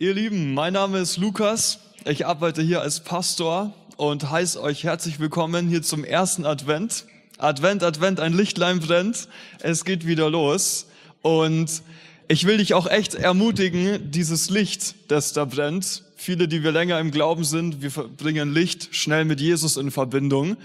Ihr Lieben, mein Name ist Lukas. Ich arbeite hier als Pastor und heiße euch herzlich willkommen hier zum ersten Advent. Advent, Advent, ein Lichtlein brennt. Es geht wieder los. Und ich will dich auch echt ermutigen, dieses Licht, das da brennt. Viele, die wir länger im Glauben sind, wir bringen Licht schnell mit Jesus in Verbindung.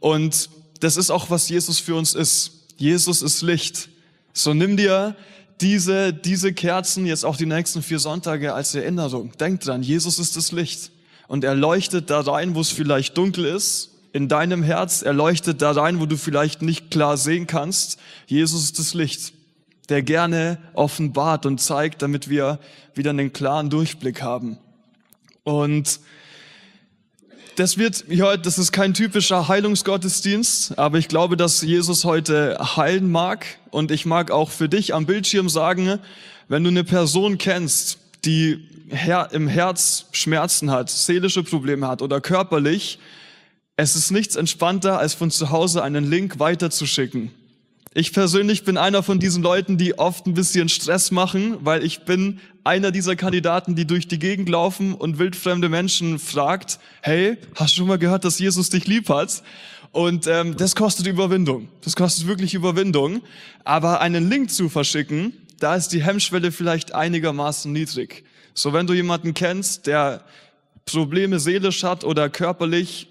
Und das ist auch, was Jesus für uns ist. Jesus ist Licht. So nimm dir diese, diese Kerzen jetzt auch die nächsten vier Sonntage als Erinnerung. Denk dran, Jesus ist das Licht. Und er leuchtet da rein, wo es vielleicht dunkel ist, in deinem Herz. Er leuchtet da rein, wo du vielleicht nicht klar sehen kannst. Jesus ist das Licht, der gerne offenbart und zeigt, damit wir wieder einen klaren Durchblick haben. Und das wird heute, das ist kein typischer Heilungsgottesdienst, aber ich glaube, dass Jesus heute heilen mag. Und ich mag auch für dich am Bildschirm sagen, wenn du eine Person kennst, die im Herz Schmerzen hat, seelische Probleme hat oder körperlich, es ist nichts entspannter, als von zu Hause einen Link weiterzuschicken. Ich persönlich bin einer von diesen Leuten, die oft ein bisschen Stress machen, weil ich bin einer dieser Kandidaten, die durch die Gegend laufen und wildfremde Menschen fragt, hey, hast du schon mal gehört, dass Jesus dich lieb hat? Und ähm, das kostet Überwindung. Das kostet wirklich Überwindung. Aber einen Link zu verschicken, da ist die Hemmschwelle vielleicht einigermaßen niedrig. So, wenn du jemanden kennst, der Probleme seelisch hat oder körperlich,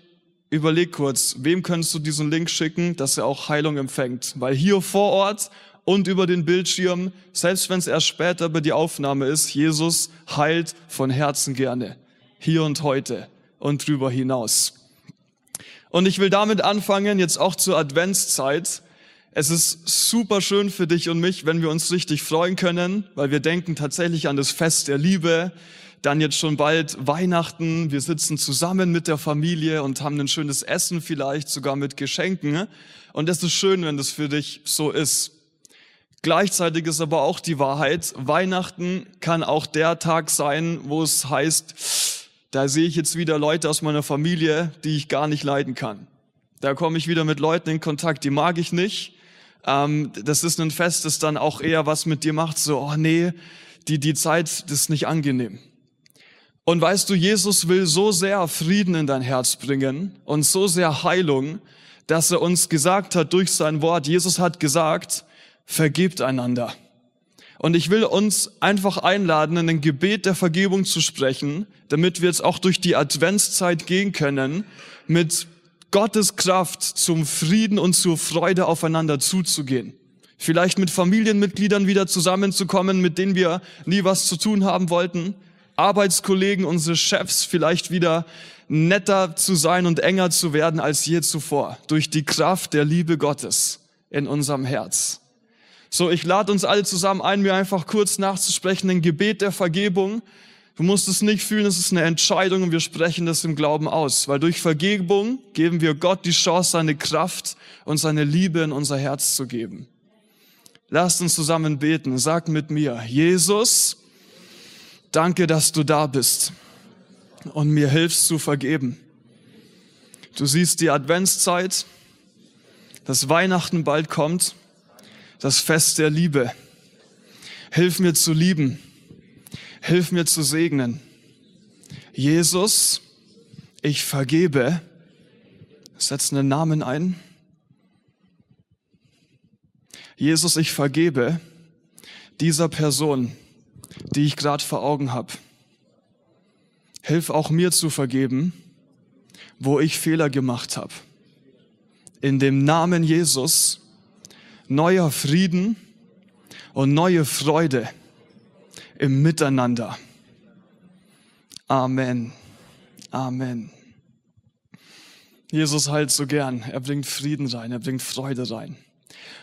überleg kurz, wem könntest du diesen Link schicken, dass er auch Heilung empfängt? Weil hier vor Ort und über den Bildschirm, selbst wenn es erst später bei die Aufnahme ist, Jesus heilt von Herzen gerne. Hier und heute und drüber hinaus. Und ich will damit anfangen, jetzt auch zur Adventszeit. Es ist super schön für dich und mich, wenn wir uns richtig freuen können, weil wir denken tatsächlich an das Fest der Liebe, dann jetzt schon bald Weihnachten. Wir sitzen zusammen mit der Familie und haben ein schönes Essen, vielleicht sogar mit Geschenken. Und es ist schön, wenn das für dich so ist. Gleichzeitig ist aber auch die Wahrheit, Weihnachten kann auch der Tag sein, wo es heißt, da sehe ich jetzt wieder Leute aus meiner Familie, die ich gar nicht leiden kann. Da komme ich wieder mit Leuten in Kontakt, die mag ich nicht. Ähm, das ist ein Fest, das dann auch eher was mit dir macht, so, oh nee, die, die Zeit, das ist nicht angenehm. Und weißt du, Jesus will so sehr Frieden in dein Herz bringen und so sehr Heilung, dass er uns gesagt hat durch sein Wort, Jesus hat gesagt, vergebt einander. Und ich will uns einfach einladen, in ein Gebet der Vergebung zu sprechen, damit wir jetzt auch durch die Adventszeit gehen können, mit Gottes Kraft zum Frieden und zur Freude aufeinander zuzugehen. Vielleicht mit Familienmitgliedern wieder zusammenzukommen, mit denen wir nie was zu tun haben wollten Arbeitskollegen, unsere Chefs vielleicht wieder netter zu sein und enger zu werden als je zuvor durch die Kraft der Liebe Gottes in unserem Herz. So, ich lade uns alle zusammen ein, mir einfach kurz nachzusprechen, ein Gebet der Vergebung. Du musst es nicht fühlen, es ist eine Entscheidung und wir sprechen das im Glauben aus, weil durch Vergebung geben wir Gott die Chance, seine Kraft und seine Liebe in unser Herz zu geben. Lasst uns zusammen beten. Sag mit mir, Jesus, Danke, dass du da bist und mir hilfst zu vergeben. Du siehst die Adventszeit, dass Weihnachten bald kommt, das Fest der Liebe. Hilf mir zu lieben, hilf mir zu segnen. Jesus, ich vergebe, setz einen Namen ein. Jesus, ich vergebe dieser Person, die ich gerade vor Augen habe. Hilf auch mir zu vergeben, wo ich Fehler gemacht habe. In dem Namen Jesus neuer Frieden und neue Freude im Miteinander. Amen. Amen. Jesus heilt so gern. Er bringt Frieden rein, er bringt Freude rein.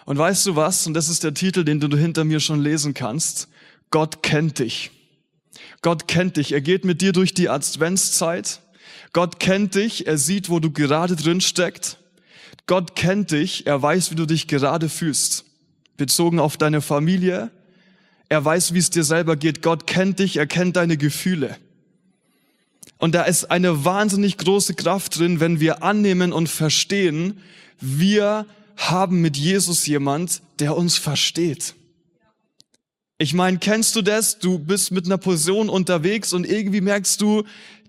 Und weißt du was? Und das ist der Titel, den du hinter mir schon lesen kannst. Gott kennt dich. Gott kennt dich. Er geht mit dir durch die Adventszeit. Gott kennt dich. Er sieht, wo du gerade drin steckst. Gott kennt dich. Er weiß, wie du dich gerade fühlst. Bezogen auf deine Familie. Er weiß, wie es dir selber geht. Gott kennt dich. Er kennt deine Gefühle. Und da ist eine wahnsinnig große Kraft drin, wenn wir annehmen und verstehen, wir haben mit Jesus jemand, der uns versteht. Ich meine, kennst du das? Du bist mit einer Person unterwegs und irgendwie merkst du,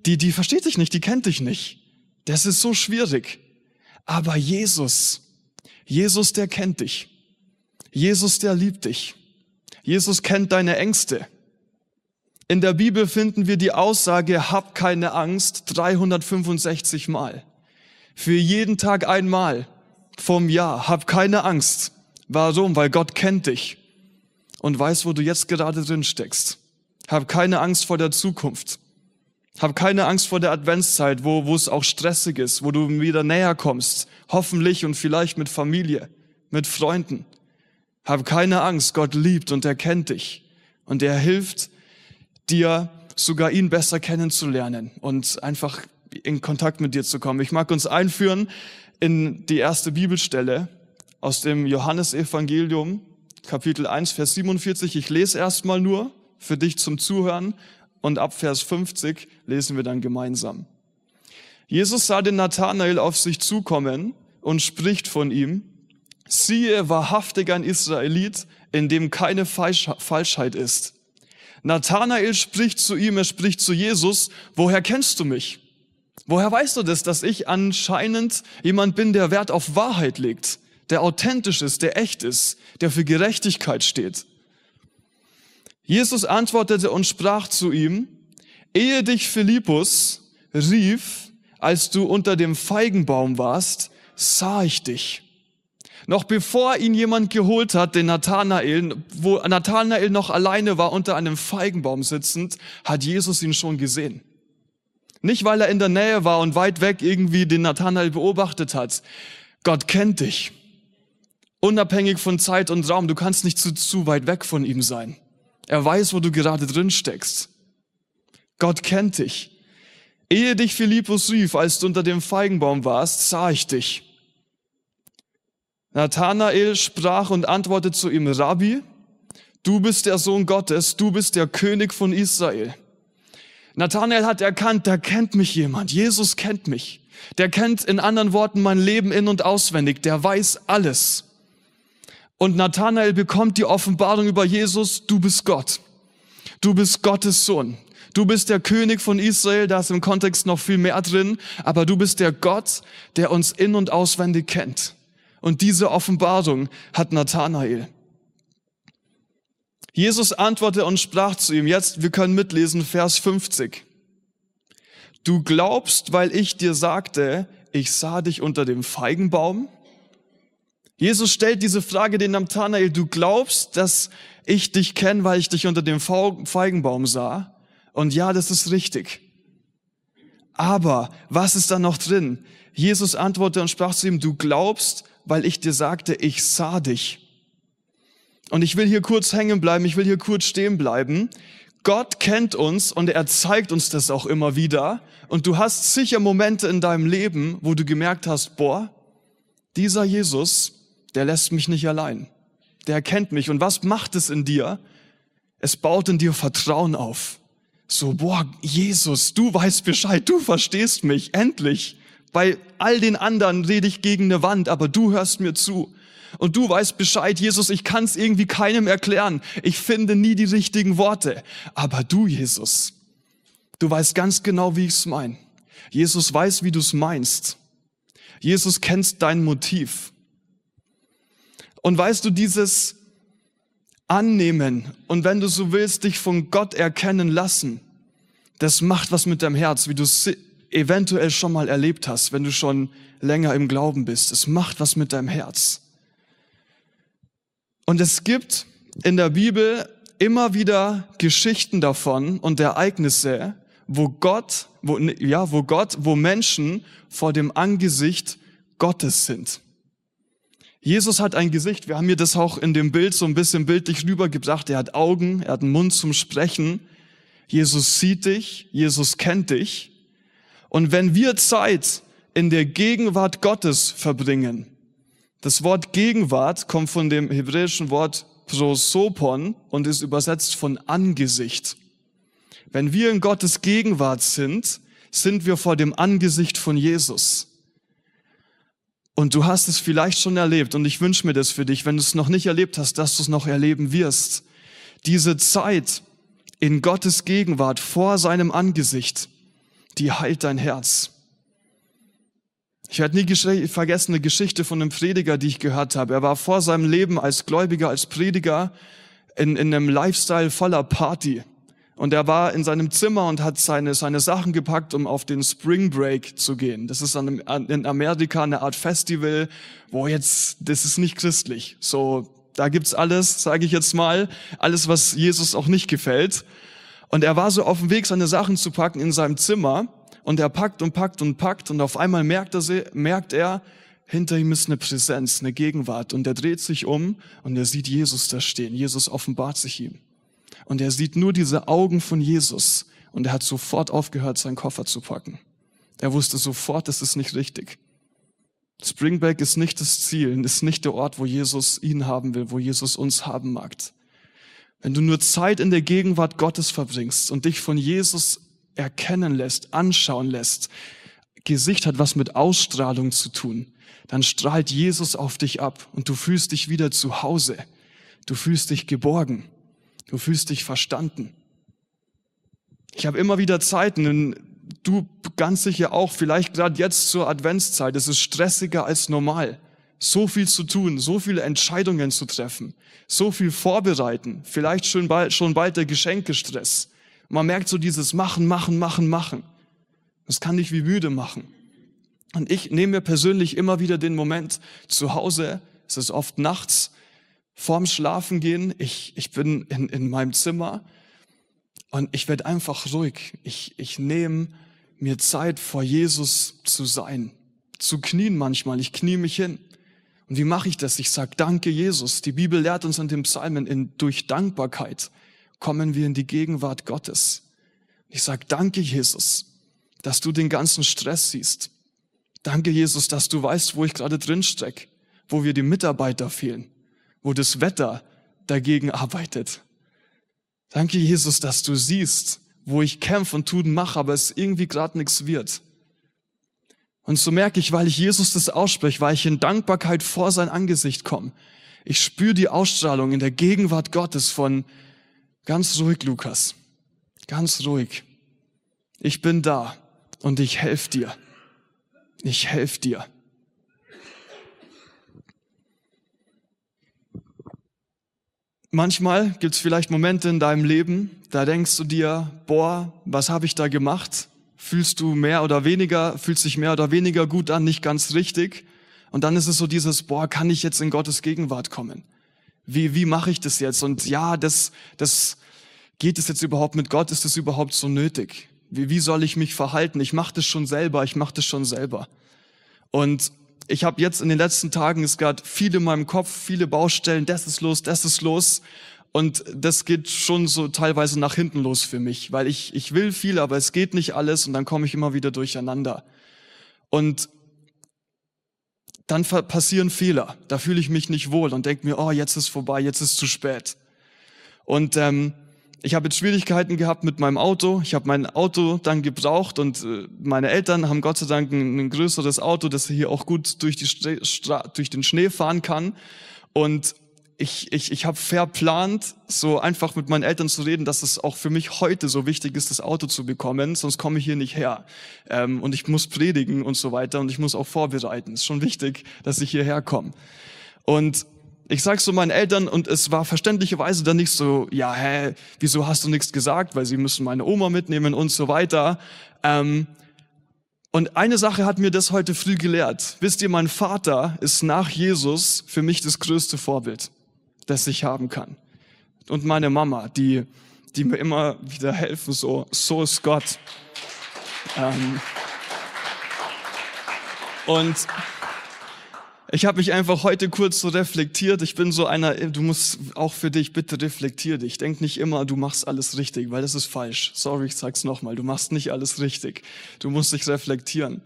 die, die versteht dich nicht, die kennt dich nicht. Das ist so schwierig. Aber Jesus, Jesus, der kennt dich. Jesus, der liebt dich. Jesus kennt deine Ängste. In der Bibel finden wir die Aussage, hab keine Angst 365 Mal. Für jeden Tag einmal vom Jahr. Hab keine Angst. Warum? Weil Gott kennt dich und weiß, wo du jetzt gerade drin steckst. Hab keine Angst vor der Zukunft. Hab keine Angst vor der Adventszeit, wo, wo es auch stressig ist, wo du wieder näher kommst. Hoffentlich und vielleicht mit Familie, mit Freunden. Hab keine Angst. Gott liebt und er kennt dich. Und er hilft, dir sogar ihn besser kennenzulernen und einfach in Kontakt mit dir zu kommen. Ich mag uns einführen in die erste Bibelstelle aus dem Johannesevangelium, Kapitel 1, Vers 47. Ich lese erstmal nur für dich zum Zuhören und ab Vers 50 lesen wir dann gemeinsam. Jesus sah den Nathanael auf sich zukommen und spricht von ihm, siehe wahrhaftig ein Israelit, in dem keine Falschheit ist. Nathanael spricht zu ihm, er spricht zu Jesus, woher kennst du mich? Woher weißt du das, dass ich anscheinend jemand bin, der Wert auf Wahrheit legt, der authentisch ist, der echt ist, der für Gerechtigkeit steht? Jesus antwortete und sprach zu ihm, ehe dich Philippus rief, als du unter dem Feigenbaum warst, sah ich dich. Noch bevor ihn jemand geholt hat, den Nathanael, wo Nathanael noch alleine war unter einem Feigenbaum sitzend, hat Jesus ihn schon gesehen. Nicht, weil er in der Nähe war und weit weg irgendwie den Nathanael beobachtet hat. Gott kennt dich. Unabhängig von Zeit und Raum. Du kannst nicht zu, zu weit weg von ihm sein. Er weiß, wo du gerade drin steckst. Gott kennt dich. Ehe dich Philippus rief, als du unter dem Feigenbaum warst, sah ich dich. Nathanael sprach und antwortete zu ihm, Rabbi, du bist der Sohn Gottes, du bist der König von Israel. Nathanael hat erkannt, da kennt mich jemand. Jesus kennt mich. Der kennt in anderen Worten mein Leben in und auswendig. Der weiß alles. Und Nathanael bekommt die Offenbarung über Jesus, du bist Gott. Du bist Gottes Sohn. Du bist der König von Israel, da ist im Kontext noch viel mehr drin, aber du bist der Gott, der uns in und auswendig kennt. Und diese Offenbarung hat Nathanael. Jesus antwortete und sprach zu ihm, jetzt, wir können mitlesen, Vers 50. Du glaubst, weil ich dir sagte, ich sah dich unter dem Feigenbaum? Jesus stellt diese Frage den Nathanael, du glaubst, dass ich dich kenne, weil ich dich unter dem Feigenbaum sah? Und ja, das ist richtig. Aber was ist da noch drin? Jesus antwortete und sprach zu ihm, du glaubst, weil ich dir sagte, ich sah dich. Und ich will hier kurz hängen bleiben, ich will hier kurz stehen bleiben. Gott kennt uns und er zeigt uns das auch immer wieder. Und du hast sicher Momente in deinem Leben, wo du gemerkt hast, boah, dieser Jesus, der lässt mich nicht allein. Der kennt mich. Und was macht es in dir? Es baut in dir Vertrauen auf. So, boah, Jesus, du weißt Bescheid, du verstehst mich, endlich. Bei all den anderen rede ich gegen eine Wand, aber du hörst mir zu. Und du weißt Bescheid, Jesus, ich kann es irgendwie keinem erklären. Ich finde nie die richtigen Worte. Aber du, Jesus, du weißt ganz genau, wie ich es meine. Jesus weiß, wie du es meinst. Jesus kennt dein Motiv. Und weißt du, dieses Annehmen und wenn du so willst, dich von Gott erkennen lassen, das macht was mit deinem Herz, wie du eventuell schon mal erlebt hast, wenn du schon länger im Glauben bist. Es macht was mit deinem Herz. Und es gibt in der Bibel immer wieder Geschichten davon und Ereignisse, wo Gott, wo, ja, wo Gott, wo Menschen vor dem Angesicht Gottes sind. Jesus hat ein Gesicht. Wir haben hier das auch in dem Bild so ein bisschen bildlich rübergebracht. Er hat Augen, er hat einen Mund zum Sprechen. Jesus sieht dich, Jesus kennt dich. Und wenn wir Zeit in der Gegenwart Gottes verbringen, das Wort Gegenwart kommt von dem hebräischen Wort prosopon und ist übersetzt von Angesicht. Wenn wir in Gottes Gegenwart sind, sind wir vor dem Angesicht von Jesus. Und du hast es vielleicht schon erlebt und ich wünsche mir das für dich, wenn du es noch nicht erlebt hast, dass du es noch erleben wirst. Diese Zeit in Gottes Gegenwart vor seinem Angesicht, die heilt dein Herz. Ich werde nie vergessen eine Geschichte von einem Prediger, die ich gehört habe. Er war vor seinem Leben als Gläubiger, als Prediger in, in einem Lifestyle voller Party. Und er war in seinem Zimmer und hat seine, seine Sachen gepackt, um auf den Spring Break zu gehen. Das ist in Amerika eine Art Festival, wo jetzt, das ist nicht christlich. So, da gibt's alles, sage ich jetzt mal, alles, was Jesus auch nicht gefällt. Und er war so auf dem Weg, seine Sachen zu packen in seinem Zimmer. Und er packt und packt und packt. Und auf einmal merkt er, merkt er hinter ihm ist eine Präsenz, eine Gegenwart. Und er dreht sich um und er sieht Jesus da stehen. Jesus offenbart sich ihm. Und er sieht nur diese Augen von Jesus. Und er hat sofort aufgehört, seinen Koffer zu packen. Er wusste sofort, das ist nicht richtig. Springback ist nicht das Ziel, ist nicht der Ort, wo Jesus ihn haben will, wo Jesus uns haben mag. Wenn du nur Zeit in der Gegenwart Gottes verbringst und dich von Jesus erkennen lässt, anschauen lässt, Gesicht hat was mit Ausstrahlung zu tun, dann strahlt Jesus auf dich ab und du fühlst dich wieder zu Hause. Du fühlst dich geborgen. Du fühlst dich verstanden. Ich habe immer wieder Zeiten, du ganz sicher auch, vielleicht gerade jetzt zur Adventszeit, es ist stressiger als normal. So viel zu tun, so viele Entscheidungen zu treffen, so viel vorbereiten, vielleicht schon bald, schon bald der Geschenkestress. Man merkt so dieses Machen, Machen, Machen, Machen. Das kann dich wie müde machen. Und ich nehme mir persönlich immer wieder den Moment zu Hause, es ist oft nachts, vorm Schlafen gehen, ich, ich bin in, in meinem Zimmer und ich werde einfach ruhig. Ich, ich nehme mir Zeit, vor Jesus zu sein, zu knien manchmal. Ich knie mich hin. Und wie mache ich das? Ich sage, danke Jesus. Die Bibel lehrt uns in dem Psalmen, in, durch Dankbarkeit kommen wir in die Gegenwart Gottes. Ich sage, danke Jesus, dass du den ganzen Stress siehst. Danke Jesus, dass du weißt, wo ich gerade drin stecke, wo wir die Mitarbeiter fehlen, wo das Wetter dagegen arbeitet. Danke, Jesus, dass du siehst, wo ich kämpfe und tun mache, aber es irgendwie gerade nichts wird. Und so merke ich, weil ich Jesus das ausspreche, weil ich in Dankbarkeit vor sein Angesicht komme. Ich spüre die Ausstrahlung in der Gegenwart Gottes von ganz ruhig, Lukas. Ganz ruhig. Ich bin da und ich helfe dir. Ich helfe dir. Manchmal gibt es vielleicht Momente in deinem Leben, da denkst du dir, boah, was habe ich da gemacht? Fühlst du mehr oder weniger, fühlst dich mehr oder weniger gut an, nicht ganz richtig. Und dann ist es so dieses, boah, kann ich jetzt in Gottes Gegenwart kommen? Wie, wie mache ich das jetzt? Und ja, das, das, geht es jetzt überhaupt mit Gott? Ist es überhaupt so nötig? Wie, wie soll ich mich verhalten? Ich mache das schon selber, ich mache das schon selber. Und ich habe jetzt in den letzten Tagen, es gab viele in meinem Kopf, viele Baustellen, das ist los, das ist los. Und das geht schon so teilweise nach hinten los für mich, weil ich, ich will viel, aber es geht nicht alles und dann komme ich immer wieder durcheinander. Und dann passieren Fehler, da fühle ich mich nicht wohl und denke mir, oh, jetzt ist vorbei, jetzt ist zu spät. Und ähm, ich habe jetzt Schwierigkeiten gehabt mit meinem Auto. Ich habe mein Auto dann gebraucht und äh, meine Eltern haben Gott sei Dank ein, größeres Auto, das hier auch gut durch, die durch den Schnee fahren kann. Und ich, ich, ich habe verplant, so einfach mit meinen Eltern zu reden, dass es auch für mich heute so wichtig ist, das Auto zu bekommen, sonst komme ich hier nicht her. Ähm, und ich muss predigen und so weiter und ich muss auch vorbereiten. Ist schon wichtig, dass ich hierher komme. Und ich sag's so meinen Eltern und es war verständlicherweise dann nicht so, ja, hä, wieso hast du nichts gesagt, weil sie müssen meine Oma mitnehmen und so weiter. Ähm, und eine Sache hat mir das heute früh gelehrt. Wisst ihr, mein Vater ist nach Jesus für mich das größte Vorbild, das ich haben kann. Und meine Mama, die, die mir immer wieder helfen, so, so ist Gott. Ähm, und ich habe mich einfach heute kurz so reflektiert. Ich bin so einer, du musst auch für dich, bitte reflektier dich. Denk nicht immer, du machst alles richtig, weil das ist falsch. Sorry, ich sag's nochmal, du machst nicht alles richtig. Du musst dich reflektieren.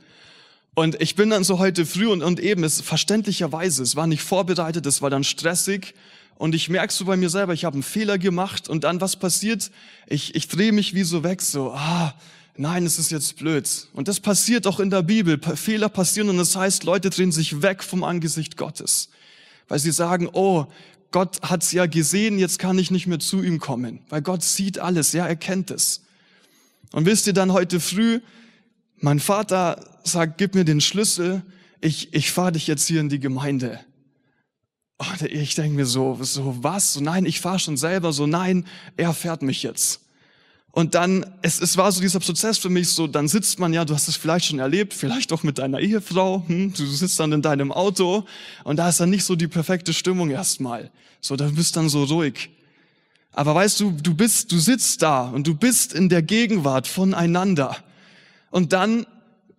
Und ich bin dann so heute früh und, und eben, es verständlicherweise, es war nicht vorbereitet, es war dann stressig. Und ich merke so bei mir selber, ich habe einen Fehler gemacht und dann was passiert? Ich, ich drehe mich wie so weg, so, ah, nein, es ist jetzt blöd. Und das passiert auch in der Bibel. Fehler passieren und das heißt, Leute drehen sich weg vom Angesicht Gottes, weil sie sagen, oh, Gott hat's ja gesehen, jetzt kann ich nicht mehr zu ihm kommen, weil Gott sieht alles, ja, er kennt es. Und wisst ihr dann heute früh, mein Vater sagt, gib mir den Schlüssel, ich, ich fahre dich jetzt hier in die Gemeinde. Und ich denke mir so, so was? So, nein, ich fahre schon selber. So, nein, er fährt mich jetzt. Und dann, es, es war so dieser Prozess für mich, so, dann sitzt man ja, du hast es vielleicht schon erlebt, vielleicht auch mit deiner Ehefrau, hm, du sitzt dann in deinem Auto und da ist dann nicht so die perfekte Stimmung erstmal. So, da bist dann so ruhig. Aber weißt du, du bist, du sitzt da und du bist in der Gegenwart voneinander. Und dann,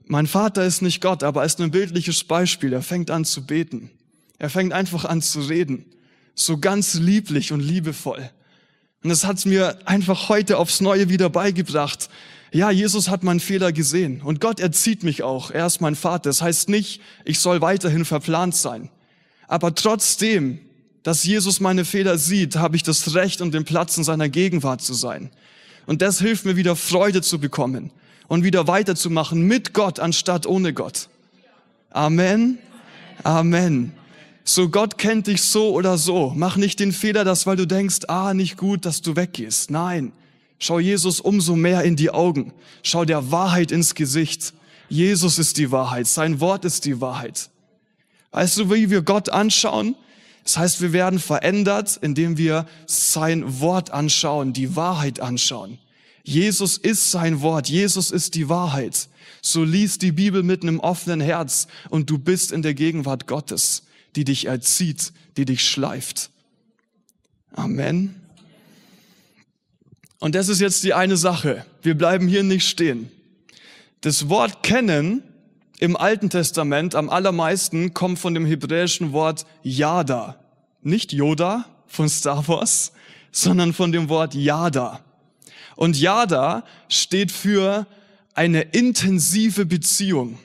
mein Vater ist nicht Gott, aber er ist ein bildliches Beispiel. Er fängt an zu beten. Er fängt einfach an zu reden. So ganz lieblich und liebevoll. Und das hat's mir einfach heute aufs Neue wieder beigebracht. Ja, Jesus hat meinen Fehler gesehen und Gott erzieht mich auch. Er ist mein Vater. Das heißt nicht, ich soll weiterhin verplant sein. Aber trotzdem, dass Jesus meine Fehler sieht, habe ich das Recht und den Platz in seiner Gegenwart zu sein. Und das hilft mir wieder Freude zu bekommen und wieder weiterzumachen mit Gott anstatt ohne Gott. Amen. Amen. So Gott kennt dich so oder so. Mach nicht den Fehler, dass weil du denkst, ah, nicht gut, dass du weggehst. Nein. Schau Jesus umso mehr in die Augen. Schau der Wahrheit ins Gesicht. Jesus ist die Wahrheit. Sein Wort ist die Wahrheit. Weißt du, wie wir Gott anschauen? Das heißt, wir werden verändert, indem wir sein Wort anschauen, die Wahrheit anschauen. Jesus ist sein Wort, Jesus ist die Wahrheit. So lies die Bibel mit einem offenen Herz und du bist in der Gegenwart Gottes, die dich erzieht, die dich schleift. Amen. Und das ist jetzt die eine Sache. Wir bleiben hier nicht stehen. Das Wort kennen im Alten Testament am allermeisten kommt von dem hebräischen Wort Yada. Nicht Yoda von Star Wars, sondern von dem Wort Yada. Und Yada steht für eine intensive Beziehung.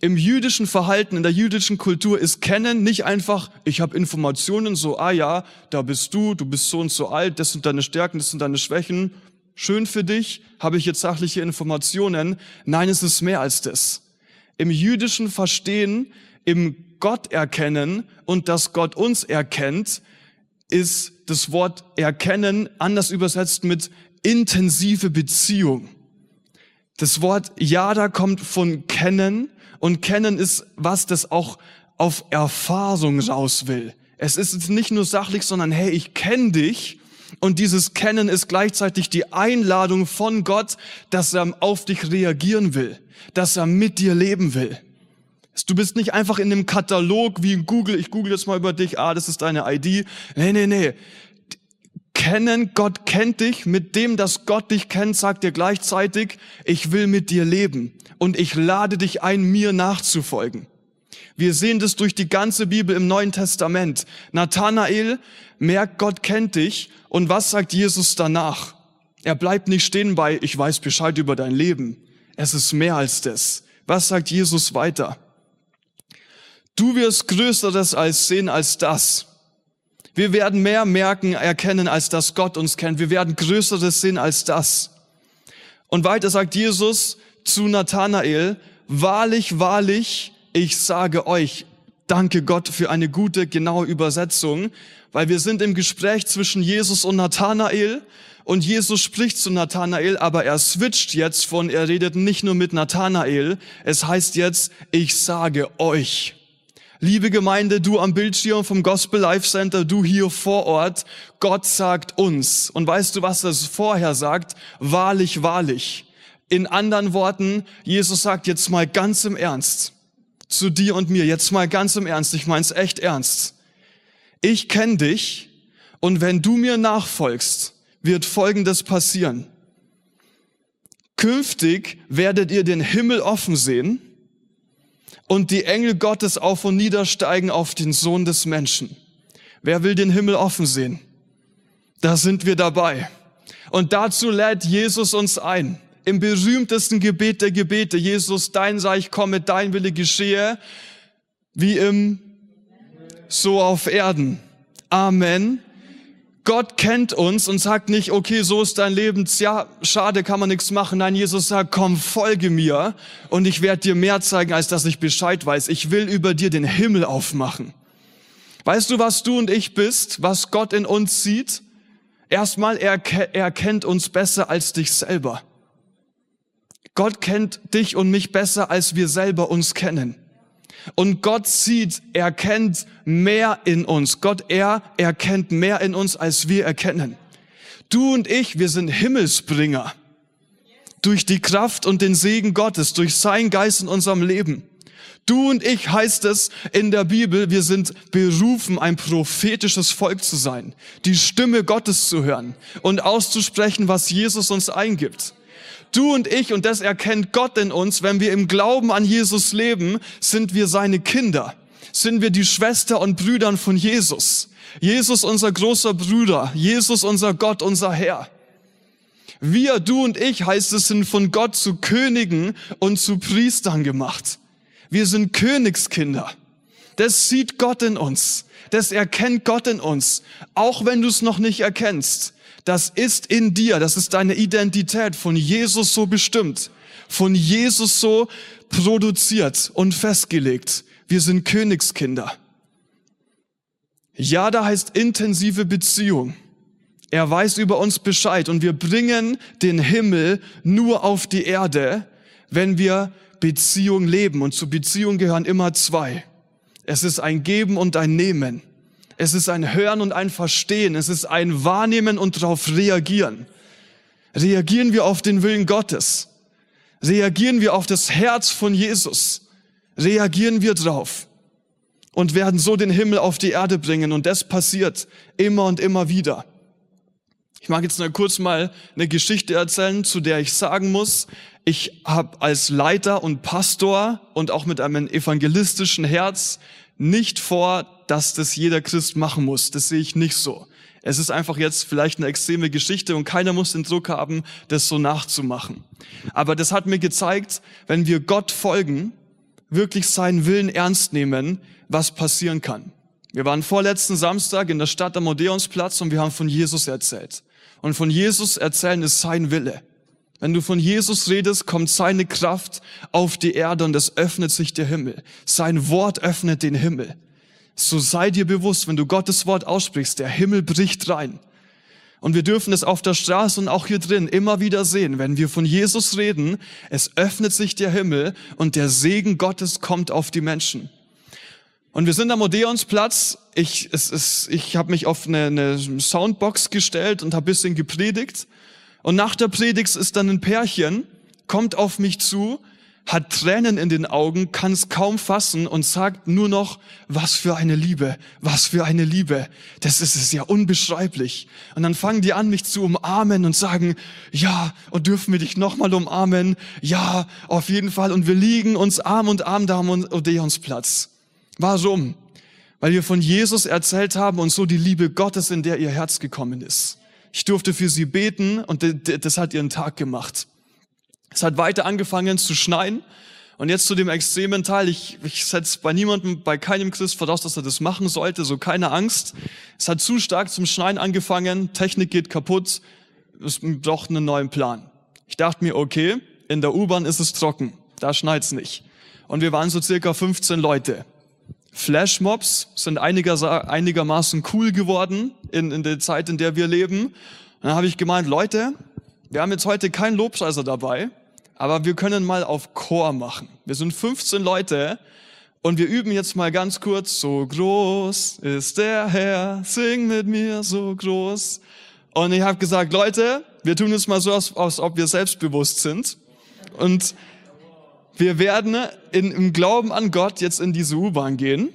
Im jüdischen Verhalten, in der jüdischen Kultur ist Kennen nicht einfach, ich habe Informationen, so, ah ja, da bist du, du bist so und so alt, das sind deine Stärken, das sind deine Schwächen, schön für dich, habe ich jetzt sachliche Informationen. Nein, es ist mehr als das. Im jüdischen Verstehen, im Gott erkennen und dass Gott uns erkennt, ist das Wort erkennen anders übersetzt mit intensive Beziehung. Das Wort Yada kommt von kennen und kennen ist was, das auch auf Erfahrung raus will. Es ist nicht nur sachlich, sondern hey, ich kenne dich. Und dieses Kennen ist gleichzeitig die Einladung von Gott, dass er auf dich reagieren will, dass er mit dir leben will. Du bist nicht einfach in einem Katalog wie in Google, ich google jetzt mal über dich, ah, das ist deine ID. Nee, nee, nee kennen, Gott kennt dich, mit dem, dass Gott dich kennt, sagt er gleichzeitig, ich will mit dir leben und ich lade dich ein, mir nachzufolgen. Wir sehen das durch die ganze Bibel im Neuen Testament. Nathanael merkt, Gott kennt dich und was sagt Jesus danach? Er bleibt nicht stehen bei, ich weiß Bescheid über dein Leben. Es ist mehr als das. Was sagt Jesus weiter? Du wirst Größeres als sehen als das. Wir werden mehr merken, erkennen, als dass Gott uns kennt. Wir werden Größeres sehen als das. Und weiter sagt Jesus zu Nathanael, wahrlich, wahrlich, ich sage euch, danke Gott für eine gute, genaue Übersetzung, weil wir sind im Gespräch zwischen Jesus und Nathanael und Jesus spricht zu Nathanael, aber er switcht jetzt von, er redet nicht nur mit Nathanael, es heißt jetzt, ich sage euch. Liebe Gemeinde, du am Bildschirm vom Gospel Life Center, du hier vor Ort, Gott sagt uns. Und weißt du, was das vorher sagt? Wahrlich, wahrlich. In anderen Worten, Jesus sagt jetzt mal ganz im Ernst zu dir und mir, jetzt mal ganz im Ernst, ich mein's echt ernst. Ich kenne dich und wenn du mir nachfolgst, wird Folgendes passieren. Künftig werdet ihr den Himmel offen sehen und die Engel Gottes auf und niedersteigen auf den Sohn des Menschen. Wer will den Himmel offen sehen? Da sind wir dabei. Und dazu lädt Jesus uns ein. Im berühmtesten Gebet der Gebete, Jesus, dein Reich komme, dein Wille geschehe, wie im, so auf Erden. Amen. Gott kennt uns und sagt nicht, okay, so ist dein Leben, ja, schade, kann man nichts machen. Nein, Jesus sagt, komm, folge mir und ich werde dir mehr zeigen, als dass ich Bescheid weiß. Ich will über dir den Himmel aufmachen. Weißt du, was du und ich bist, was Gott in uns sieht? Erstmal, er, er kennt uns besser als dich selber. Gott kennt dich und mich besser, als wir selber uns kennen. Und Gott sieht, er kennt mehr in uns. Gott, er erkennt mehr in uns, als wir erkennen. Du und ich, wir sind Himmelsbringer. Durch die Kraft und den Segen Gottes, durch sein Geist in unserem Leben. Du und ich heißt es in der Bibel, wir sind berufen, ein prophetisches Volk zu sein, die Stimme Gottes zu hören und auszusprechen, was Jesus uns eingibt. Du und ich, und das erkennt Gott in uns, wenn wir im Glauben an Jesus leben, sind wir seine Kinder, sind wir die Schwester und Brüdern von Jesus. Jesus unser großer Bruder, Jesus unser Gott, unser Herr. Wir, du und ich, heißt es, sind von Gott zu Königen und zu Priestern gemacht. Wir sind Königskinder. Das sieht Gott in uns. Das erkennt Gott in uns. Auch wenn du es noch nicht erkennst. Das ist in dir. Das ist deine Identität von Jesus so bestimmt. Von Jesus so produziert und festgelegt. Wir sind Königskinder. Ja, da heißt intensive Beziehung. Er weiß über uns Bescheid und wir bringen den Himmel nur auf die Erde, wenn wir Beziehung leben. Und zu Beziehung gehören immer zwei. Es ist ein Geben und ein Nehmen. Es ist ein Hören und ein Verstehen. Es ist ein Wahrnehmen und darauf reagieren. Reagieren wir auf den Willen Gottes? Reagieren wir auf das Herz von Jesus? Reagieren wir drauf? Und werden so den Himmel auf die Erde bringen. Und das passiert immer und immer wieder. Ich mag jetzt nur kurz mal eine Geschichte erzählen, zu der ich sagen muss, ich habe als Leiter und Pastor und auch mit einem evangelistischen Herz nicht vor, dass das jeder Christ machen muss. Das sehe ich nicht so. Es ist einfach jetzt vielleicht eine extreme Geschichte und keiner muss den Druck haben, das so nachzumachen. Aber das hat mir gezeigt, wenn wir Gott folgen, wirklich seinen Willen ernst nehmen, was passieren kann. Wir waren vorletzten Samstag in der Stadt am Odeonsplatz und wir haben von Jesus erzählt. Und von Jesus erzählen ist sein Wille. Wenn du von Jesus redest, kommt seine Kraft auf die Erde und es öffnet sich der Himmel. Sein Wort öffnet den Himmel. So sei dir bewusst, wenn du Gottes Wort aussprichst, der Himmel bricht rein. Und wir dürfen es auf der Straße und auch hier drin immer wieder sehen. Wenn wir von Jesus reden, es öffnet sich der Himmel und der Segen Gottes kommt auf die Menschen. Und wir sind am Odeonsplatz. Ich, es ist, ich habe mich auf eine, eine Soundbox gestellt und habe bisschen gepredigt. Und nach der Predigt ist dann ein Pärchen, kommt auf mich zu, hat Tränen in den Augen, kann es kaum fassen und sagt nur noch, was für eine Liebe, was für eine Liebe. Das ist es ja unbeschreiblich. Und dann fangen die an, mich zu umarmen und sagen, ja, und dürfen wir dich nochmal umarmen? Ja, auf jeden Fall. Und wir liegen uns Arm und Arm da am Odeonsplatz. Warum? Weil wir von Jesus erzählt haben und so die Liebe Gottes, in der ihr Herz gekommen ist. Ich durfte für sie beten und das hat ihren Tag gemacht. Es hat weiter angefangen zu schneien. Und jetzt zu dem extremen Teil. Ich, ich setze bei niemandem, bei keinem Christ voraus, dass er das machen sollte, so keine Angst. Es hat zu stark zum Schneien angefangen, Technik geht kaputt, es braucht einen neuen Plan. Ich dachte mir, okay, in der U-Bahn ist es trocken, da schneit's nicht. Und wir waren so circa 15 Leute. Flashmobs sind einiger, einigermaßen cool geworden in, in der Zeit, in der wir leben. Und dann habe ich gemeint, Leute, wir haben jetzt heute keinen Lobpreiser dabei, aber wir können mal auf Chor machen. Wir sind 15 Leute und wir üben jetzt mal ganz kurz, so groß ist der Herr, sing mit mir so groß. Und ich habe gesagt, Leute, wir tun es mal so, als, als ob wir selbstbewusst sind. Und wir werden in, im Glauben an Gott jetzt in diese U-Bahn gehen.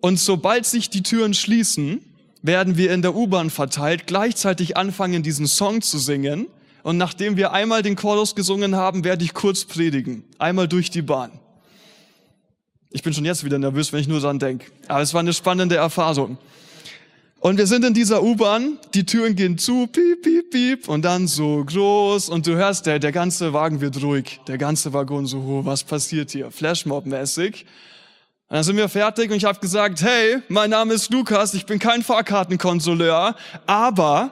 Und sobald sich die Türen schließen, werden wir in der U-Bahn verteilt gleichzeitig anfangen, diesen Song zu singen. Und nachdem wir einmal den Chorus gesungen haben, werde ich kurz predigen. Einmal durch die Bahn. Ich bin schon jetzt wieder nervös, wenn ich nur dran denke. Aber es war eine spannende Erfahrung. Und wir sind in dieser U-Bahn, die Türen gehen zu, piep, piep, piep, und dann so groß, und du hörst, der, der ganze Wagen wird ruhig, der ganze Waggon so, oh, was passiert hier, Flashmob-mäßig. Und dann sind wir fertig und ich habe gesagt, hey, mein Name ist Lukas, ich bin kein Fahrkartenkontrolleur, aber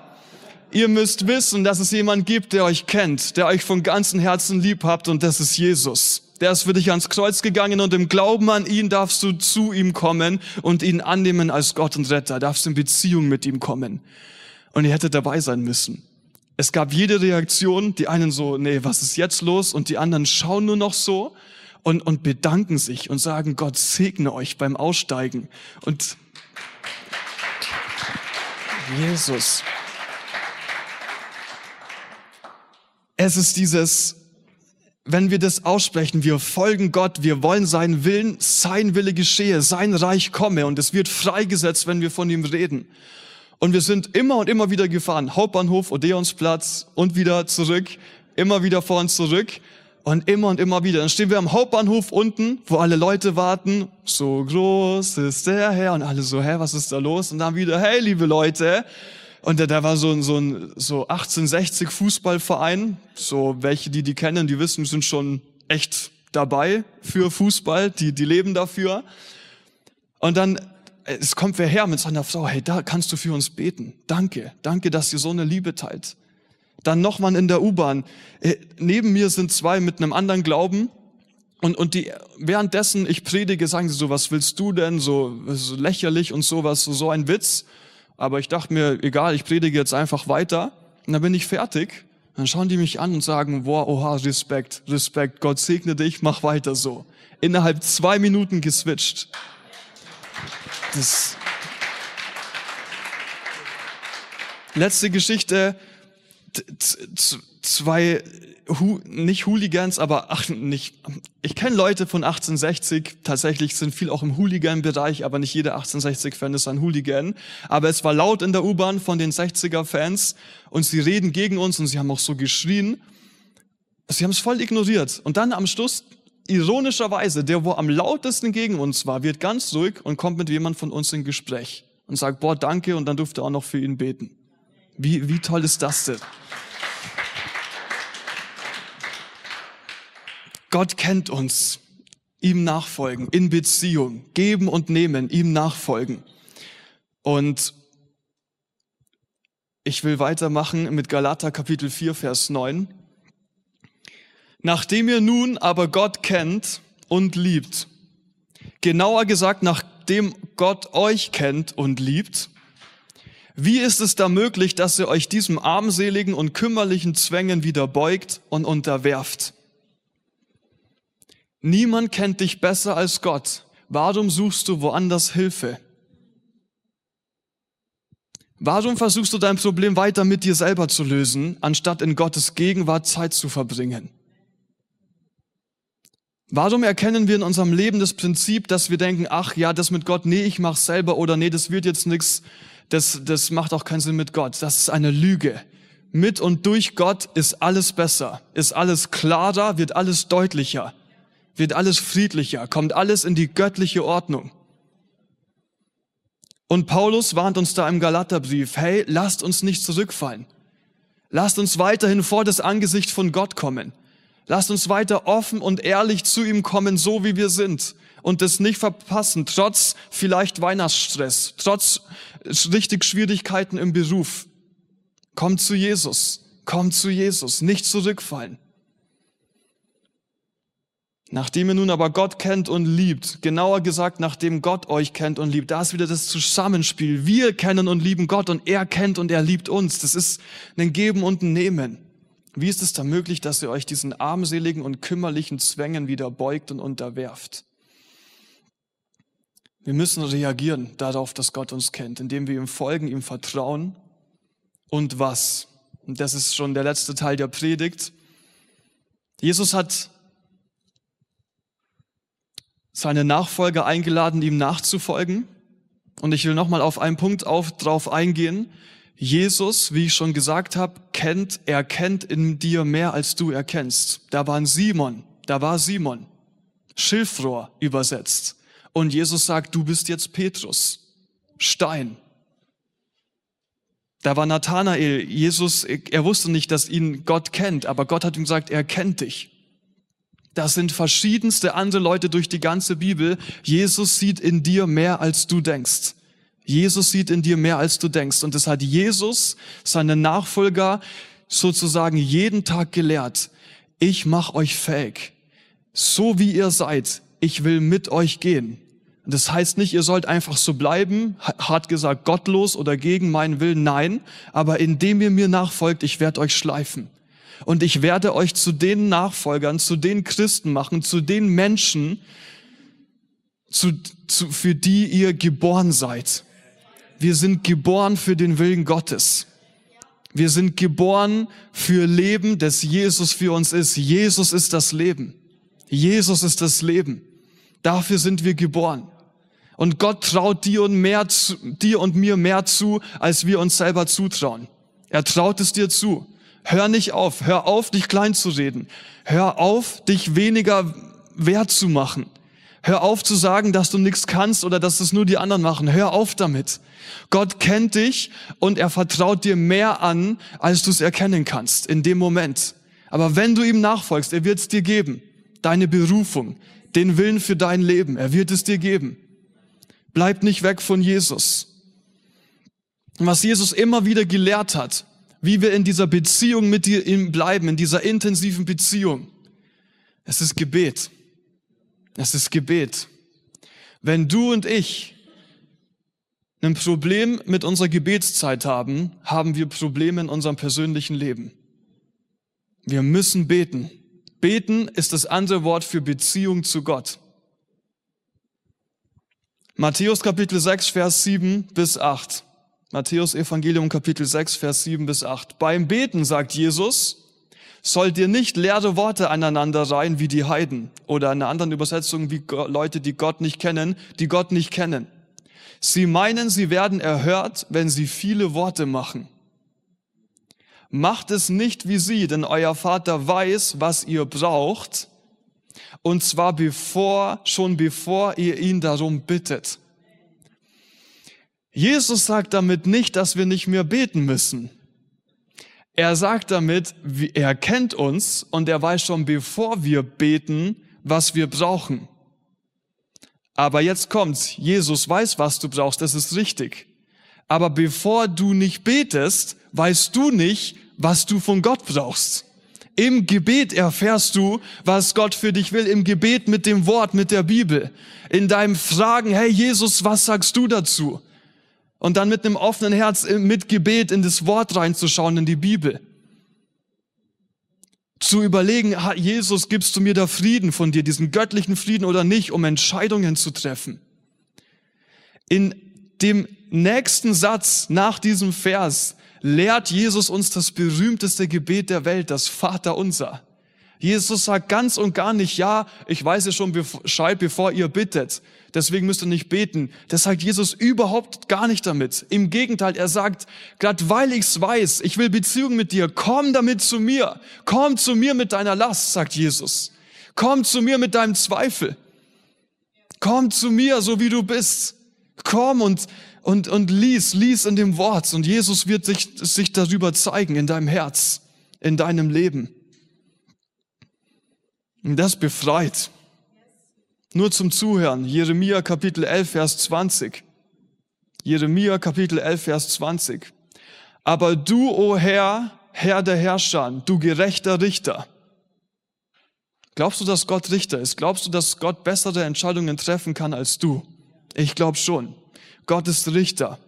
ihr müsst wissen, dass es jemand gibt, der euch kennt, der euch von ganzem Herzen lieb habt, und das ist Jesus. Der ist für dich ans Kreuz gegangen und im Glauben an ihn darfst du zu ihm kommen und ihn annehmen als Gott und Retter, darfst in Beziehung mit ihm kommen. Und ihr hättet dabei sein müssen. Es gab jede Reaktion, die einen so, nee, was ist jetzt los? Und die anderen schauen nur noch so und, und bedanken sich und sagen, Gott segne euch beim Aussteigen. Und Jesus. Es ist dieses, wenn wir das aussprechen, wir folgen Gott, wir wollen seinen Willen, sein Wille geschehe, sein Reich komme und es wird freigesetzt, wenn wir von ihm reden. Und wir sind immer und immer wieder gefahren, Hauptbahnhof, Odeonsplatz und wieder zurück, immer wieder vor und zurück und immer und immer wieder. Dann stehen wir am Hauptbahnhof unten, wo alle Leute warten, so groß ist der Herr und alle so, hä, was ist da los? Und dann wieder, hey, liebe Leute, und da, da war so ein, so ein so 1860 Fußballverein. So welche, die die kennen, die wissen, sind schon echt dabei für Fußball. Die, die leben dafür. Und dann, es kommt wer her mit seiner Frau, hey, da kannst du für uns beten. Danke, danke, dass ihr so eine Liebe teilt. Dann nochmal in der U-Bahn. Äh, neben mir sind zwei mit einem anderen Glauben. Und, und die, währenddessen ich predige, sagen sie so, was willst du denn? So, so lächerlich und sowas, so, so ein Witz. Aber ich dachte mir, egal, ich predige jetzt einfach weiter. Und dann bin ich fertig. Dann schauen die mich an und sagen, boah, oha, Respekt, Respekt, Gott segne dich, mach weiter so. Innerhalb zwei Minuten geswitcht. Das Letzte Geschichte, zwei Hu, nicht Hooligans, aber ach, nicht. Ich kenne Leute von 1860. Tatsächlich sind viel auch im Hooligan-Bereich, aber nicht jeder 1860-Fan ist ein Hooligan. Aber es war laut in der U-Bahn von den 60er-Fans und sie reden gegen uns und sie haben auch so geschrien. Sie haben es voll ignoriert. Und dann am Schluss, ironischerweise, der, wo am lautesten gegen uns war, wird ganz ruhig und kommt mit jemand von uns in Gespräch und sagt, boah, danke, und dann durfte er auch noch für ihn beten. Wie, wie toll ist das denn? Gott kennt uns. Ihm nachfolgen, in Beziehung, geben und nehmen, ihm nachfolgen. Und ich will weitermachen mit Galater Kapitel 4, Vers 9. Nachdem ihr nun aber Gott kennt und liebt, genauer gesagt, nachdem Gott euch kennt und liebt, wie ist es da möglich, dass ihr euch diesem armseligen und kümmerlichen Zwängen wieder beugt und unterwerft? Niemand kennt dich besser als Gott. Warum suchst du woanders Hilfe? Warum versuchst du dein Problem weiter mit dir selber zu lösen, anstatt in Gottes Gegenwart Zeit zu verbringen? Warum erkennen wir in unserem Leben das Prinzip, dass wir denken, ach ja, das mit Gott, nee, ich mach's selber oder nee, das wird jetzt nichts, das, das macht auch keinen Sinn mit Gott. Das ist eine Lüge. Mit und durch Gott ist alles besser, ist alles klarer, wird alles deutlicher wird alles friedlicher, kommt alles in die göttliche Ordnung. Und Paulus warnt uns da im Galaterbrief, hey, lasst uns nicht zurückfallen. Lasst uns weiterhin vor das Angesicht von Gott kommen. Lasst uns weiter offen und ehrlich zu ihm kommen, so wie wir sind. Und das nicht verpassen, trotz vielleicht Weihnachtsstress, trotz richtig Schwierigkeiten im Beruf. Kommt zu Jesus. Kommt zu Jesus. Nicht zurückfallen. Nachdem ihr nun aber Gott kennt und liebt, genauer gesagt, nachdem Gott euch kennt und liebt, da ist wieder das Zusammenspiel. Wir kennen und lieben Gott und er kennt und er liebt uns. Das ist ein Geben und ein Nehmen. Wie ist es da möglich, dass ihr euch diesen armseligen und kümmerlichen Zwängen wieder beugt und unterwerft? Wir müssen reagieren darauf, dass Gott uns kennt, indem wir ihm folgen, ihm vertrauen. Und was? Und das ist schon der letzte Teil der Predigt. Jesus hat seine Nachfolger eingeladen, ihm nachzufolgen. Und ich will nochmal auf einen Punkt auf, drauf eingehen. Jesus, wie ich schon gesagt habe, kennt, er kennt in dir mehr als du erkennst. Da war ein Simon, da war Simon, Schilfrohr übersetzt. Und Jesus sagt, du bist jetzt Petrus, Stein. Da war Nathanael, Jesus, er wusste nicht, dass ihn Gott kennt, aber Gott hat ihm gesagt, er kennt dich. Das sind verschiedenste andere Leute durch die ganze Bibel. Jesus sieht in dir mehr, als du denkst. Jesus sieht in dir mehr, als du denkst. Und das hat Jesus, seine Nachfolger, sozusagen jeden Tag gelehrt. Ich mache euch fähig. so wie ihr seid, ich will mit euch gehen. Das heißt nicht, ihr sollt einfach so bleiben, hart gesagt, gottlos oder gegen meinen Willen, nein, aber indem ihr mir nachfolgt, ich werde euch schleifen. Und ich werde euch zu den Nachfolgern, zu den Christen machen, zu den Menschen, zu, zu, für die ihr geboren seid. Wir sind geboren für den Willen Gottes. Wir sind geboren für Leben, das Jesus für uns ist. Jesus ist das Leben. Jesus ist das Leben. Dafür sind wir geboren. Und Gott traut dir und, mehr zu, dir und mir mehr zu, als wir uns selber zutrauen. Er traut es dir zu. Hör nicht auf. Hör auf, dich klein zu reden. Hör auf, dich weniger wert zu machen. Hör auf zu sagen, dass du nichts kannst oder dass es nur die anderen machen. Hör auf damit. Gott kennt dich und er vertraut dir mehr an, als du es erkennen kannst in dem Moment. Aber wenn du ihm nachfolgst, er wird es dir geben. Deine Berufung, den Willen für dein Leben. Er wird es dir geben. Bleib nicht weg von Jesus. Was Jesus immer wieder gelehrt hat, wie wir in dieser Beziehung mit ihm bleiben, in dieser intensiven Beziehung. Es ist Gebet. Es ist Gebet. Wenn du und ich ein Problem mit unserer Gebetszeit haben, haben wir Probleme in unserem persönlichen Leben. Wir müssen beten. Beten ist das andere Wort für Beziehung zu Gott. Matthäus Kapitel 6, Vers 7 bis 8. Matthäus Evangelium Kapitel 6, Vers 7 bis 8. Beim Beten, sagt Jesus, sollt ihr nicht leere Worte aneinander reihen wie die Heiden oder in einer anderen Übersetzung wie Leute, die Gott nicht kennen, die Gott nicht kennen. Sie meinen, sie werden erhört, wenn sie viele Worte machen. Macht es nicht wie sie, denn euer Vater weiß, was ihr braucht, und zwar bevor, schon bevor ihr ihn darum bittet. Jesus sagt damit nicht, dass wir nicht mehr beten müssen. Er sagt damit, er kennt uns und er weiß schon, bevor wir beten, was wir brauchen. Aber jetzt kommt's. Jesus weiß, was du brauchst. Das ist richtig. Aber bevor du nicht betest, weißt du nicht, was du von Gott brauchst. Im Gebet erfährst du, was Gott für dich will. Im Gebet mit dem Wort, mit der Bibel. In deinem Fragen, hey Jesus, was sagst du dazu? Und dann mit einem offenen Herz mit Gebet in das Wort reinzuschauen, in die Bibel. Zu überlegen, Jesus, gibst du mir da Frieden von dir, diesen göttlichen Frieden oder nicht, um Entscheidungen zu treffen. In dem nächsten Satz nach diesem Vers lehrt Jesus uns das berühmteste Gebet der Welt, das Vater unser. Jesus sagt ganz und gar nicht, ja, ich weiß ja schon Bescheid, bevor ihr bittet. Deswegen müsst ihr nicht beten. Das sagt Jesus überhaupt gar nicht damit. Im Gegenteil, er sagt, gerade weil ich's weiß, ich will Beziehung mit dir, komm damit zu mir. Komm zu mir mit deiner Last, sagt Jesus. Komm zu mir mit deinem Zweifel. Komm zu mir, so wie du bist. Komm und und, und lies, lies in dem Wort und Jesus wird sich, sich darüber zeigen in deinem Herz, in deinem Leben. Und das befreit. Nur zum Zuhören. Jeremia Kapitel 11, Vers 20. Jeremia Kapitel 11, Vers 20. Aber du, o oh Herr, Herr der Herrscher, du gerechter Richter. Glaubst du, dass Gott Richter ist? Glaubst du, dass Gott bessere Entscheidungen treffen kann als du? Ich glaube schon. Gott ist Richter,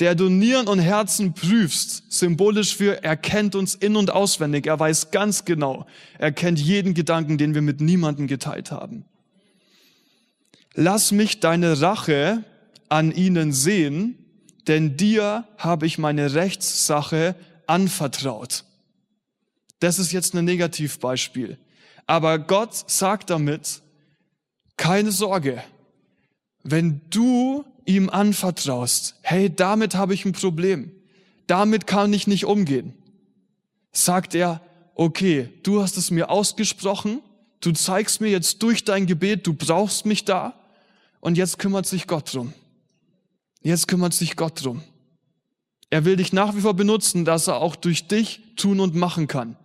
der du Nieren und Herzen prüfst, symbolisch für er kennt uns in und auswendig, er weiß ganz genau, er kennt jeden Gedanken, den wir mit niemandem geteilt haben. Lass mich deine Rache an ihnen sehen, denn dir habe ich meine Rechtssache anvertraut. Das ist jetzt ein Negativbeispiel. Aber Gott sagt damit, keine Sorge, wenn du ihm anvertraust, hey, damit habe ich ein Problem, damit kann ich nicht umgehen, sagt er, okay, du hast es mir ausgesprochen, du zeigst mir jetzt durch dein Gebet, du brauchst mich da und jetzt kümmert sich Gott drum. Jetzt kümmert sich Gott drum. Er will dich nach wie vor benutzen, dass er auch durch dich tun und machen kann.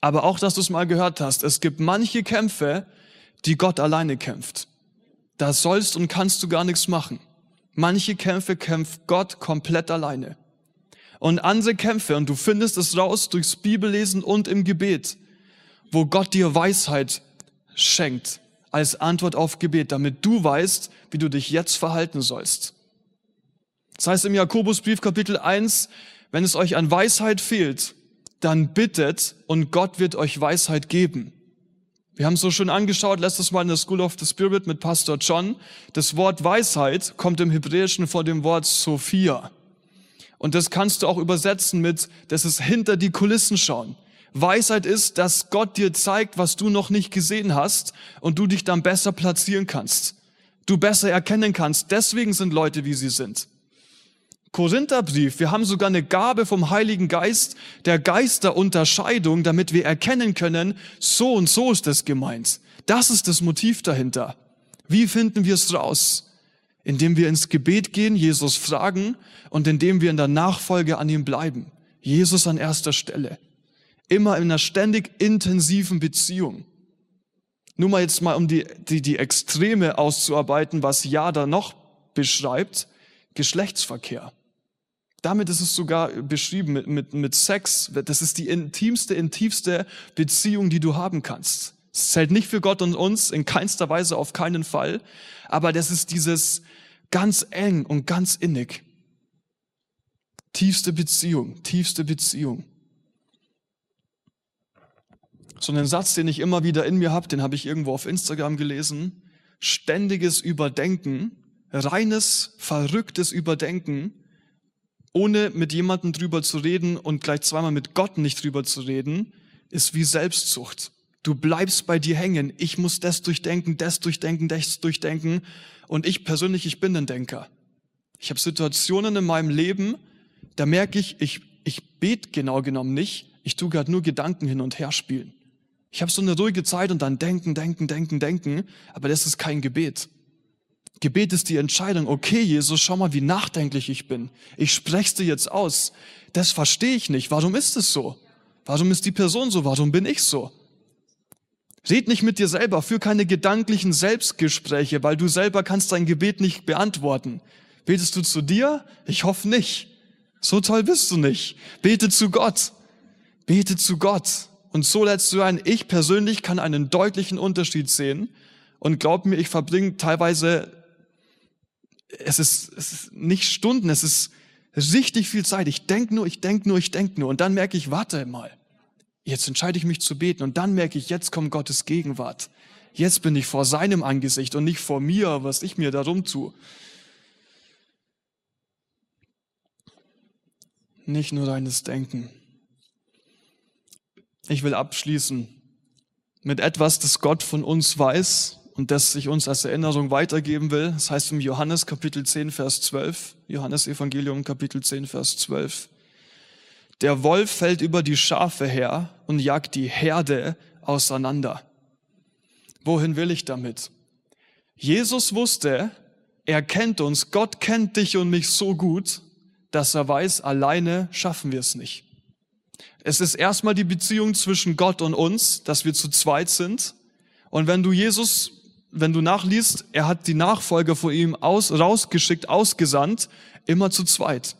Aber auch, dass du es mal gehört hast, es gibt manche Kämpfe, die Gott alleine kämpft. Da sollst und kannst du gar nichts machen. Manche Kämpfe kämpft Gott komplett alleine. Und andere Kämpfe, und du findest es raus durchs Bibellesen und im Gebet, wo Gott dir Weisheit schenkt als Antwort auf Gebet, damit du weißt, wie du dich jetzt verhalten sollst. Das heißt im Jakobusbrief Kapitel 1, wenn es euch an Weisheit fehlt, dann bittet und Gott wird euch Weisheit geben. Wir haben es so schon angeschaut, letztes Mal in der School of the Spirit mit Pastor John. Das Wort Weisheit kommt im Hebräischen vor dem Wort Sophia. Und das kannst du auch übersetzen mit, das ist hinter die Kulissen schauen. Weisheit ist, dass Gott dir zeigt, was du noch nicht gesehen hast und du dich dann besser platzieren kannst. Du besser erkennen kannst. Deswegen sind Leute, wie sie sind. Korintherbrief, wir haben sogar eine Gabe vom Heiligen Geist der Geisterunterscheidung, damit wir erkennen können, so und so ist es gemeint. Das ist das Motiv dahinter. Wie finden wir es raus? Indem wir ins Gebet gehen, Jesus fragen und indem wir in der Nachfolge an ihm bleiben. Jesus an erster Stelle immer in einer ständig intensiven Beziehung. Nur mal jetzt mal, um die, die, die Extreme auszuarbeiten, was Ja da noch beschreibt, Geschlechtsverkehr. Damit ist es sogar beschrieben mit, mit, mit Sex. Das ist die intimste, intimste Beziehung, die du haben kannst. Es zählt nicht für Gott und uns, in keinster Weise, auf keinen Fall. Aber das ist dieses ganz eng und ganz innig. Tiefste Beziehung, tiefste Beziehung. So einen Satz, den ich immer wieder in mir habe, den habe ich irgendwo auf Instagram gelesen. Ständiges Überdenken, reines, verrücktes Überdenken, ohne mit jemandem drüber zu reden und gleich zweimal mit Gott nicht drüber zu reden, ist wie Selbstzucht. Du bleibst bei dir hängen. Ich muss das durchdenken, das durchdenken, das durchdenken. Und ich persönlich, ich bin ein Denker. Ich habe Situationen in meinem Leben, da merke ich, ich, ich bete genau genommen nicht. Ich tue gerade nur Gedanken hin und her spielen. Ich habe so eine ruhige Zeit und dann denken, denken, denken, denken, aber das ist kein Gebet. Gebet ist die Entscheidung, okay, Jesus, schau mal, wie nachdenklich ich bin. Ich sprech's dir jetzt aus. Das verstehe ich nicht. Warum ist es so? Warum ist die Person so? Warum bin ich so? Red nicht mit dir selber, führ keine gedanklichen Selbstgespräche, weil du selber kannst dein Gebet nicht beantworten. Betest du zu dir? Ich hoffe nicht. So toll bist du nicht. Bete zu Gott. Bete zu Gott. Und so lädst du ein, ich persönlich kann einen deutlichen Unterschied sehen. Und glaub mir, ich verbringe teilweise, es ist, es ist nicht Stunden, es ist richtig viel Zeit. Ich denk nur, ich denk nur, ich denk nur. Und dann merke ich, warte mal. Jetzt entscheide ich mich zu beten. Und dann merke ich, jetzt kommt Gottes Gegenwart. Jetzt bin ich vor seinem Angesicht und nicht vor mir, was ich mir darum tue. Nicht nur deines Denken. Ich will abschließen mit etwas, das Gott von uns weiß und das ich uns als Erinnerung weitergeben will. Das heißt im Johannes Kapitel 10, Vers 12, Johannes Evangelium Kapitel 10, Vers 12. Der Wolf fällt über die Schafe her und jagt die Herde auseinander. Wohin will ich damit? Jesus wusste, er kennt uns, Gott kennt dich und mich so gut, dass er weiß, alleine schaffen wir es nicht. Es ist erstmal die Beziehung zwischen Gott und uns, dass wir zu zweit sind. Und wenn du Jesus, wenn du nachliest, er hat die Nachfolger vor ihm aus, rausgeschickt, ausgesandt, immer zu zweit.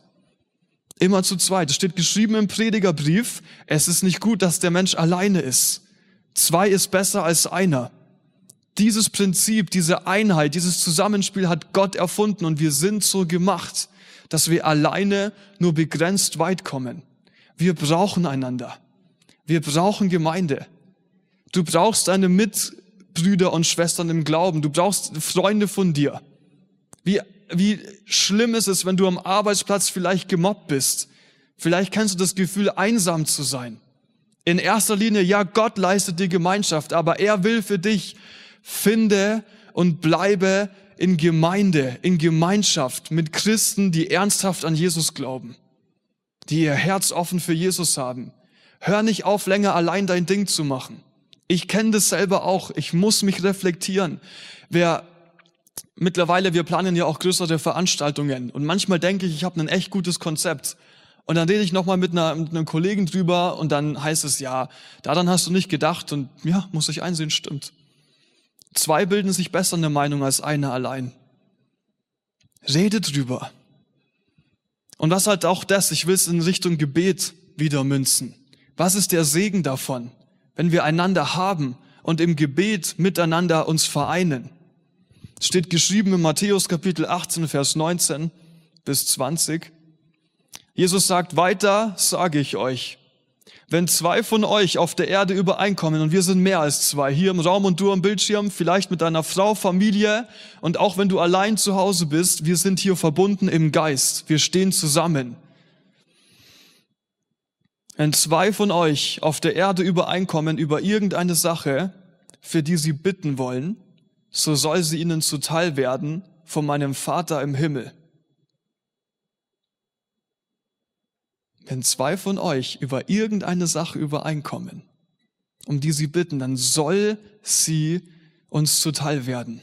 Immer zu zweit. Es steht geschrieben im Predigerbrief, es ist nicht gut, dass der Mensch alleine ist. Zwei ist besser als einer. Dieses Prinzip, diese Einheit, dieses Zusammenspiel hat Gott erfunden und wir sind so gemacht, dass wir alleine nur begrenzt weit kommen. Wir brauchen einander. Wir brauchen Gemeinde. Du brauchst deine Mitbrüder und Schwestern im Glauben. Du brauchst Freunde von dir. Wie, wie schlimm ist es, wenn du am Arbeitsplatz vielleicht gemobbt bist. Vielleicht kennst du das Gefühl, einsam zu sein. In erster Linie, ja, Gott leistet dir Gemeinschaft, aber er will für dich, finde und bleibe in Gemeinde, in Gemeinschaft mit Christen, die ernsthaft an Jesus glauben die ihr Herz offen für Jesus haben. Hör nicht auf, länger allein dein Ding zu machen. Ich kenne das selber auch. Ich muss mich reflektieren. Wer mittlerweile, wir planen ja auch größere Veranstaltungen und manchmal denke ich, ich habe ein echt gutes Konzept. Und dann rede ich nochmal mit, mit einem Kollegen drüber und dann heißt es, ja, daran hast du nicht gedacht und ja, muss ich einsehen, stimmt. Zwei bilden sich besser eine Meinung als eine allein. Rede drüber. Und was halt auch das, ich will es in Richtung Gebet wieder münzen. Was ist der Segen davon, wenn wir einander haben und im Gebet miteinander uns vereinen. Es steht geschrieben in Matthäus Kapitel 18, Vers 19 bis 20. Jesus sagt, weiter sage ich euch, wenn zwei von euch auf der Erde übereinkommen, und wir sind mehr als zwei, hier im Raum und du am Bildschirm, vielleicht mit deiner Frau, Familie, und auch wenn du allein zu Hause bist, wir sind hier verbunden im Geist, wir stehen zusammen. Wenn zwei von euch auf der Erde übereinkommen über irgendeine Sache, für die sie bitten wollen, so soll sie ihnen zuteil werden von meinem Vater im Himmel. Wenn zwei von euch über irgendeine Sache übereinkommen, um die sie bitten, dann soll sie uns zuteil werden.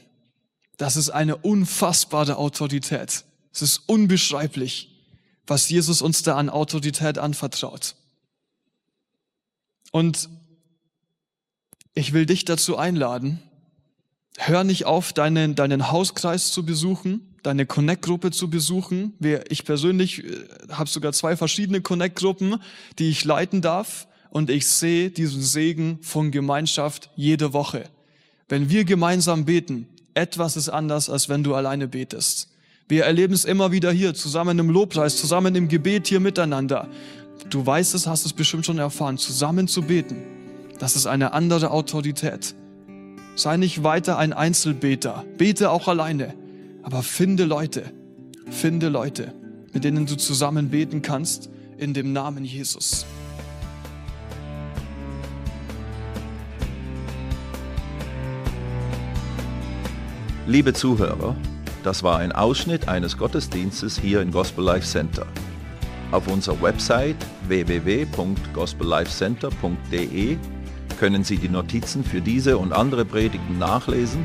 Das ist eine unfassbare Autorität. Es ist unbeschreiblich, was Jesus uns da an Autorität anvertraut. Und ich will dich dazu einladen, hör nicht auf, deinen, deinen Hauskreis zu besuchen, deine Connect-Gruppe zu besuchen. Ich persönlich äh, habe sogar zwei verschiedene Connect-Gruppen, die ich leiten darf. Und ich sehe diesen Segen von Gemeinschaft jede Woche. Wenn wir gemeinsam beten, etwas ist anders, als wenn du alleine betest. Wir erleben es immer wieder hier, zusammen im Lobpreis, zusammen im Gebet hier miteinander. Du weißt es, hast es bestimmt schon erfahren, zusammen zu beten. Das ist eine andere Autorität. Sei nicht weiter ein Einzelbeter. Bete auch alleine. Aber finde Leute, finde Leute, mit denen du zusammen beten kannst in dem Namen Jesus. Liebe Zuhörer, das war ein Ausschnitt eines Gottesdienstes hier im Gospel Life Center. Auf unserer Website www.gospellifecenter.de können Sie die Notizen für diese und andere Predigten nachlesen